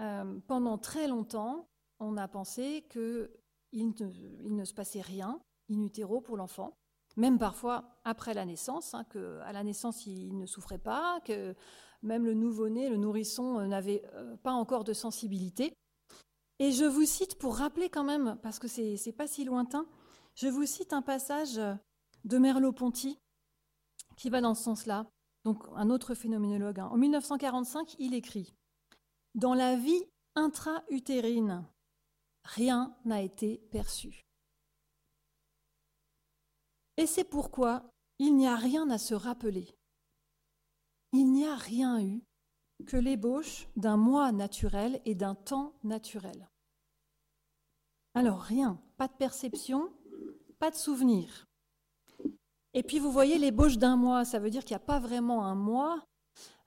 Speaker 2: Euh, Pendant très longtemps, on a pensé qu'il ne, ne, se passait rien in utero pour l'enfant, même parfois après la naissance, hein, qu'à la naissance il ne souffrait pas, que même le nouveau-né, le nourrisson n'avait pas encore de sensibilité. Et je vous cite pour rappeler quand même, parce que c'est n'est pas si lointain, je vous cite un passage de Merleau-Ponty qui va dans ce sens-là, donc un autre phénoménologue. Hein. En 1945, il écrit Dans la vie intra-utérine, rien n'a été perçu. Et c'est pourquoi il n'y a rien à se rappeler. Il n'y a rien eu que l'ébauche d'un moi naturel et d'un temps naturel. Alors rien, pas de perception, pas de souvenir. Et puis vous voyez l'ébauche d'un mois, ça veut dire qu'il n'y a pas vraiment un mois.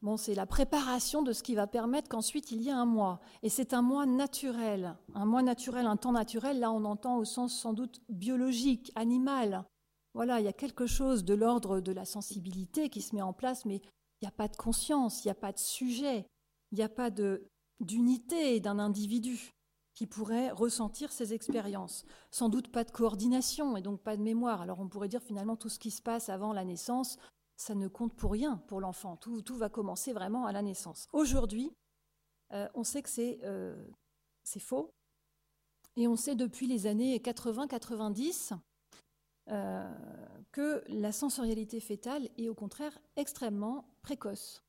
Speaker 2: Bon, c'est la préparation de ce qui va permettre qu'ensuite il y ait un mois. Et c'est un mois naturel. Un mois naturel, un temps naturel, là on entend au sens sans doute biologique, animal. Voilà, il y a quelque chose de l'ordre de la sensibilité qui se met en place, mais il n'y a pas de conscience, il n'y a pas de sujet, il n'y a pas d'unité d'un individu qui pourrait ressentir ces expériences. Sans doute pas de coordination et donc pas de mémoire. Alors on pourrait dire finalement tout ce qui se passe avant la naissance, ça ne compte pour rien pour l'enfant. Tout, va commencer vraiment à la naissance. Aujourd'hui, euh, on sait que c'est euh, faux. Et on sait depuis les années 80-90 euh, que la sensorialité fétale est au contraire extrêmement précoce.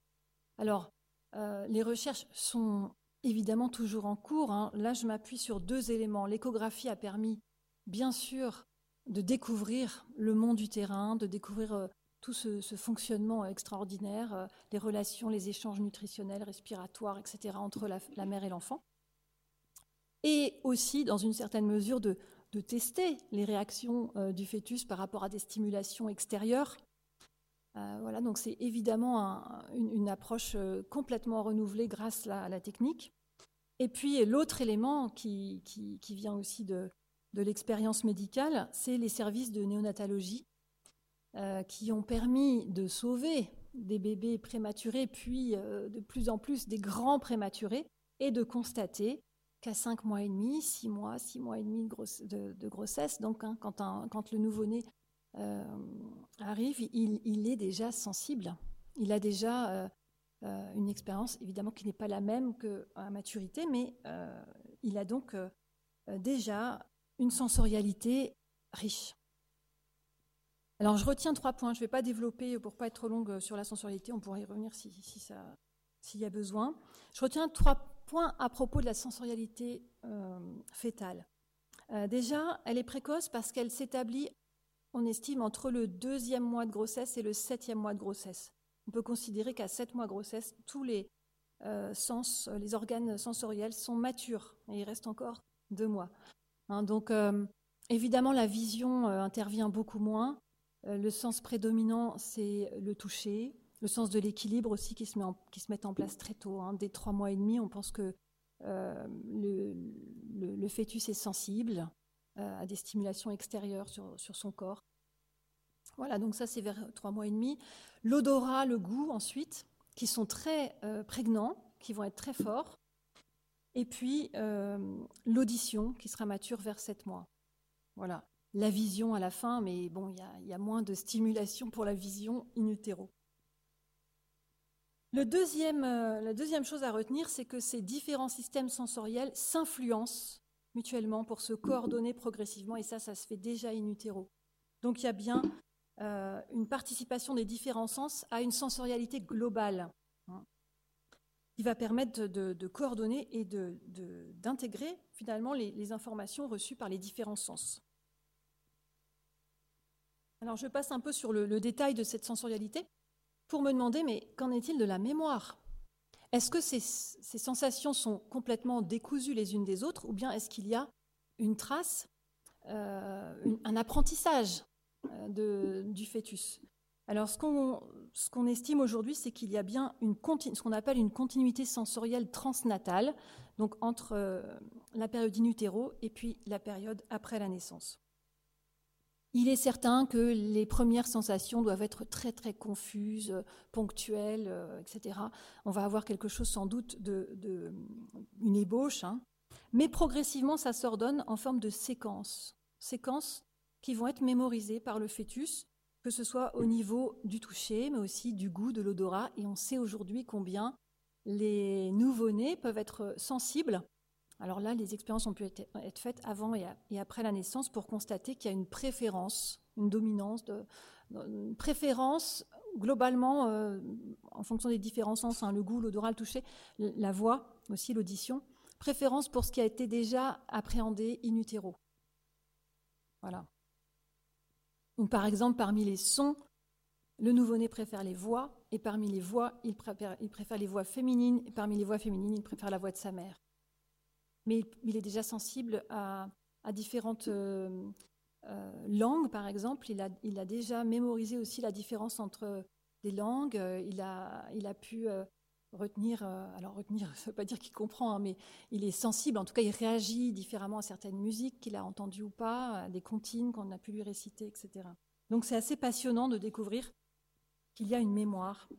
Speaker 2: Alors, euh, les recherches sont évidemment toujours en cours. Hein. Là, je m'appuie sur deux éléments. L'échographie a permis, bien sûr, de découvrir le monde du terrain, de découvrir euh, tout ce, fonctionnement extraordinaire, les relations, les échanges nutritionnels, respiratoires, etc., entre la mère et l'enfant et aussi, dans une certaine mesure, de, tester les réactions euh, du fœtus par rapport à des stimulations extérieures. Euh, donc c'est évidemment une, approche euh, complètement renouvelée grâce à la technique. Et puis l'autre élément qui, vient aussi de, l'expérience médicale, c'est les services de néonatologie qui ont permis de sauver des bébés prématurés, puis de plus en plus des grands prématurés, et de constater qu'à 5 mois et demi, 6 mois, 6 mois et demi de, grossesse. Donc, hein, quand, le nouveau-né euh, arrive, il, est déjà sensible. Il a déjà euh, euh, une expérience, évidemment, qui n'est pas la même qu'à maturité, mais il a donc déjà une sensorialité riche. Alors, je retiens trois points. Je ne vais pas développer pour ne pas être trop longue sur la sensorialité. On pourrait y revenir s'il si, y a besoin. Je retiens trois point à propos de la sensorialité euh, fétale. Déjà, elle est précoce parce qu'elle s'établit, on estime, entre le deuxième mois de grossesse et le septième mois de grossesse. On peut considérer qu'à sept mois de grossesse, tous les euh, sens, les organes sensoriels sont matures et il reste encore deux mois. Hein, donc, évidemment, la vision intervient beaucoup moins. le sens prédominant, c'est le toucher, le sens de l'équilibre aussi qui se, met en, place très tôt. Hein. Dès trois mois et demi, on pense que euh, le, fœtus est sensible euh, à des stimulations extérieures sur, son corps. Voilà, donc ça c'est vers trois mois et demi. L'odorat, le goût ensuite, qui sont très euh, prégnants, qui vont être très forts. Et puis l'audition, qui sera mature vers sept mois. Voilà, la vision à la fin, mais bon, il y, a moins de stimulation pour la vision in utero. Euh, la deuxième chose à retenir, c'est que ces différents systèmes sensoriels s'influencent mutuellement pour se coordonner progressivement, et ça, ça se fait déjà in utero. Donc il y a bien euh, une participation des différents sens à une sensorialité globale, hein, qui va permettre de, coordonner et d'intégrer finalement les, informations reçues par les différents sens. Alors je passe un peu sur le détail de cette sensorialité pour me demander, mais qu'en est-il de la mémoire? Est-ce que ces, sensations sont complètement décousues les unes des autres, ou bien est-ce qu'il y a une trace, euh, un apprentissage euh, du fœtus? Alors, ce qu'on estime aujourd'hui, c'est qu'il y a bien une ce qu'on appelle une continuité sensorielle transnatale, donc entre euh, la période in utero et puis la période après la naissance. Il est certain que les premières sensations doivent être très très confuses, ponctuelles, euh, etc. On va avoir quelque chose sans doute de, une ébauche, hein. mais progressivement ça s'ordonne en forme de séquences, séquences qui vont être mémorisées par le fœtus, que ce soit au niveau du toucher, mais aussi du goût, de l'odorat. Et on sait aujourd'hui combien les nouveau-nés peuvent être sensibles alors là, les expériences ont pu être, faites avant et, après la naissance pour constater qu'il y a une préférence, une dominance, une préférence globalement euh, en fonction des différents sens, hein, le goût, l'odorat, le toucher, la voix aussi, l'audition, préférence pour ce qui a été déjà appréhendé in utero. Voilà. Donc par exemple, parmi les sons, le nouveau-né préfère les voix, et parmi les voix, il préfère, il préfère les voix féminines, et parmi les voix féminines, il préfère la voix de sa mère mais il est déjà sensible à, différentes euh, euh, langues, par exemple. Il a, déjà mémorisé aussi la différence entre les langues. Il a, il a pu euh, retenir, alors retenir, <laughs> ça ne veut pas dire qu'il comprend, hein, mais il est sensible. En tout cas, il réagit différemment à certaines musiques qu'il a entendues ou pas, à des comptines qu'on a pu lui réciter, etc. Donc c'est assez passionnant de découvrir qu'il y a une mémoire.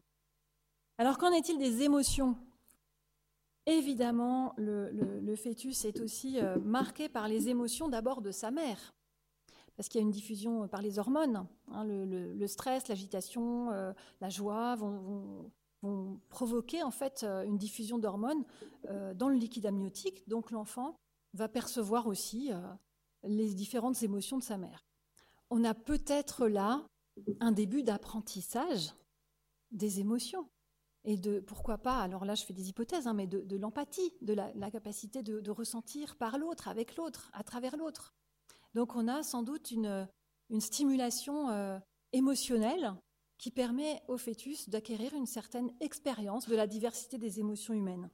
Speaker 2: Alors qu'en est-il des émotions? Évidemment, le, fœtus est aussi euh, marqué par les émotions d'abord de sa mère, parce qu'il y a une diffusion par les hormones. Hein, le, stress, l'agitation, euh, la joie vont, provoquer en fait euh, une diffusion d'hormones dans le liquide amniotique. Donc l'enfant va percevoir aussi les différentes émotions de sa mère. On a peut-être là un début d'apprentissage des émotions et de, pourquoi pas, alors là je fais des hypothèses, hein, mais de, l'empathie, de la, capacité de, ressentir par l'autre, avec l'autre, à travers l'autre. Donc on a sans doute une, stimulation euh, émotionnelle qui permet au fœtus d'acquérir une certaine expérience de la diversité des émotions humaines.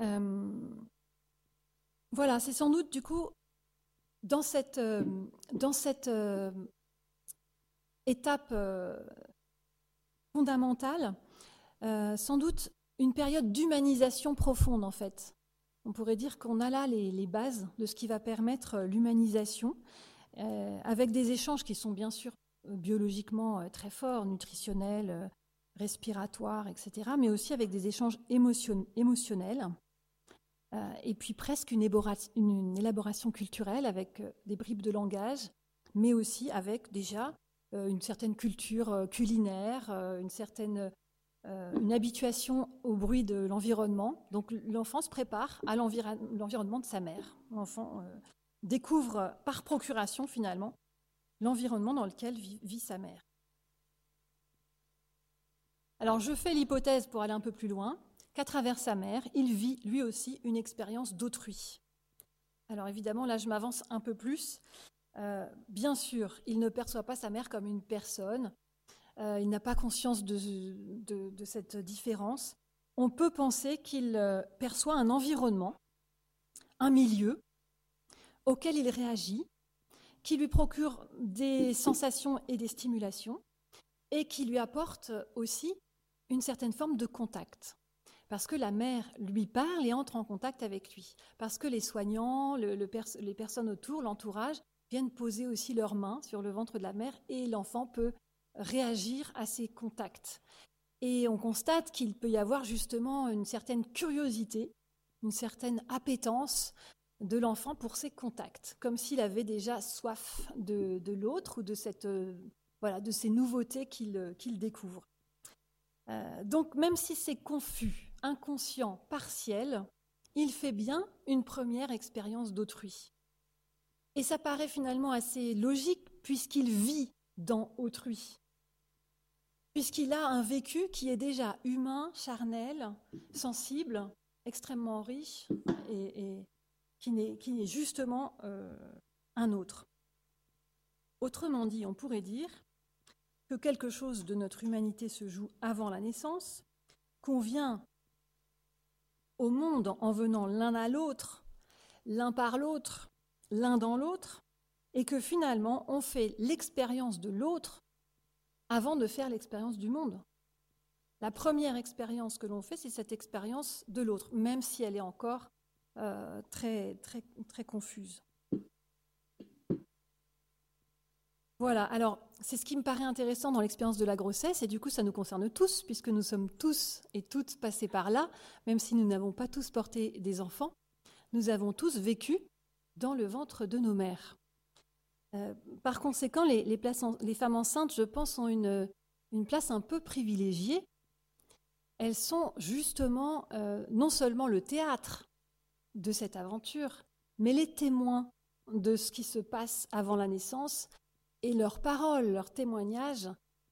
Speaker 2: Euh, voilà, c'est sans doute du coup dans cette, euh, dans cette étape fondamentale, euh, sans doute une période d'humanisation profonde en fait. On pourrait dire qu'on a là les, bases de ce qui va permettre euh, l'humanisation, euh, avec des échanges qui sont bien sûr biologiquement très forts, nutritionnels, respiratoires, etc., mais aussi avec des échanges émotionnels, et puis presque une élaboration culturelle avec des bribes de langage, mais aussi avec déjà une certaine culture euh, culinaire, euh, une certaine une habituation au bruit de l'environnement. Donc l'enfant se prépare à l'environnement de sa mère. L'enfant découvre par procuration finalement l'environnement dans lequel vit, sa mère. Alors je fais l'hypothèse pour aller un peu plus loin qu'à travers sa mère, il vit lui aussi une expérience d'autrui. Alors évidemment, là je m'avance un peu plus. Euh, bien sûr, il ne perçoit pas sa mère comme une personne, euh, il n'a pas conscience de, cette différence. On peut penser qu'il euh, perçoit un environnement, un milieu auquel il réagit, qui lui procure des sensations et des stimulations, et qui lui apporte aussi une certaine forme de contact. Parce que la mère lui parle et entre en contact avec lui. Parce que les soignants, les personnes autour, l'entourage, viennent poser aussi leurs mains sur le ventre de la mère et l'enfant peut réagir à ces contacts. Et on constate qu'il peut y avoir justement une certaine curiosité, une certaine appétence de l'enfant pour ces contacts, comme s'il avait déjà soif de, l'autre ou de, cette, voilà, de ces nouveautés qu'il découvre. Euh, donc même si c'est confus, inconscient, partiel, il fait bien une première expérience d'autrui. Et ça paraît finalement assez logique puisqu'il vit dans autrui, puisqu'il a un vécu qui est déjà humain, charnel, sensible, extrêmement riche et, qui n'est justement euh, un autre. Autrement dit, on pourrait dire que quelque chose de notre humanité se joue avant la naissance, qu'on vient au monde en venant l'un à l'autre, l'un par l'autre, l'un dans l'autre, et que finalement on fait l'expérience de l'autre avant de faire l'expérience du monde. La première expérience que l'on fait, c'est cette expérience de l'autre, même si elle est encore euh, très, très, très confuse. Voilà, alors c'est ce qui me paraît intéressant dans l'expérience de la grossesse, et du coup ça nous concerne tous, puisque nous sommes tous et toutes passés par là, même si nous n'avons pas tous porté des enfants, nous avons tous vécu dans le ventre de nos mères. Euh, par conséquent, les, femmes enceintes, je pense, ont une, place un peu privilégiée. Elles sont justement euh, non seulement le théâtre de cette aventure, mais les témoins de ce qui se passe avant la naissance, et leurs paroles, leurs témoignages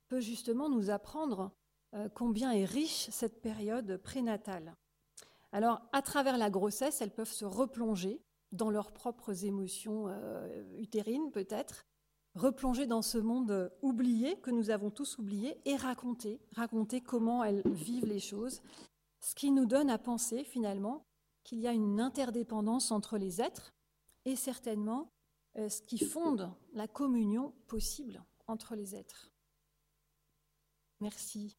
Speaker 2: peut justement nous apprendre euh, combien est riche cette période prénatale. Alors, à travers la grossesse, elles peuvent se replonger dans leurs propres émotions euh, utérines peut-être, replonger dans ce monde oublié que nous avons tous oublié et raconter, raconter comment elles vivent les choses, ce qui nous donne à penser finalement qu'il y a une interdépendance entre les êtres et certainement euh, ce qui fonde la communion possible entre les êtres. Merci.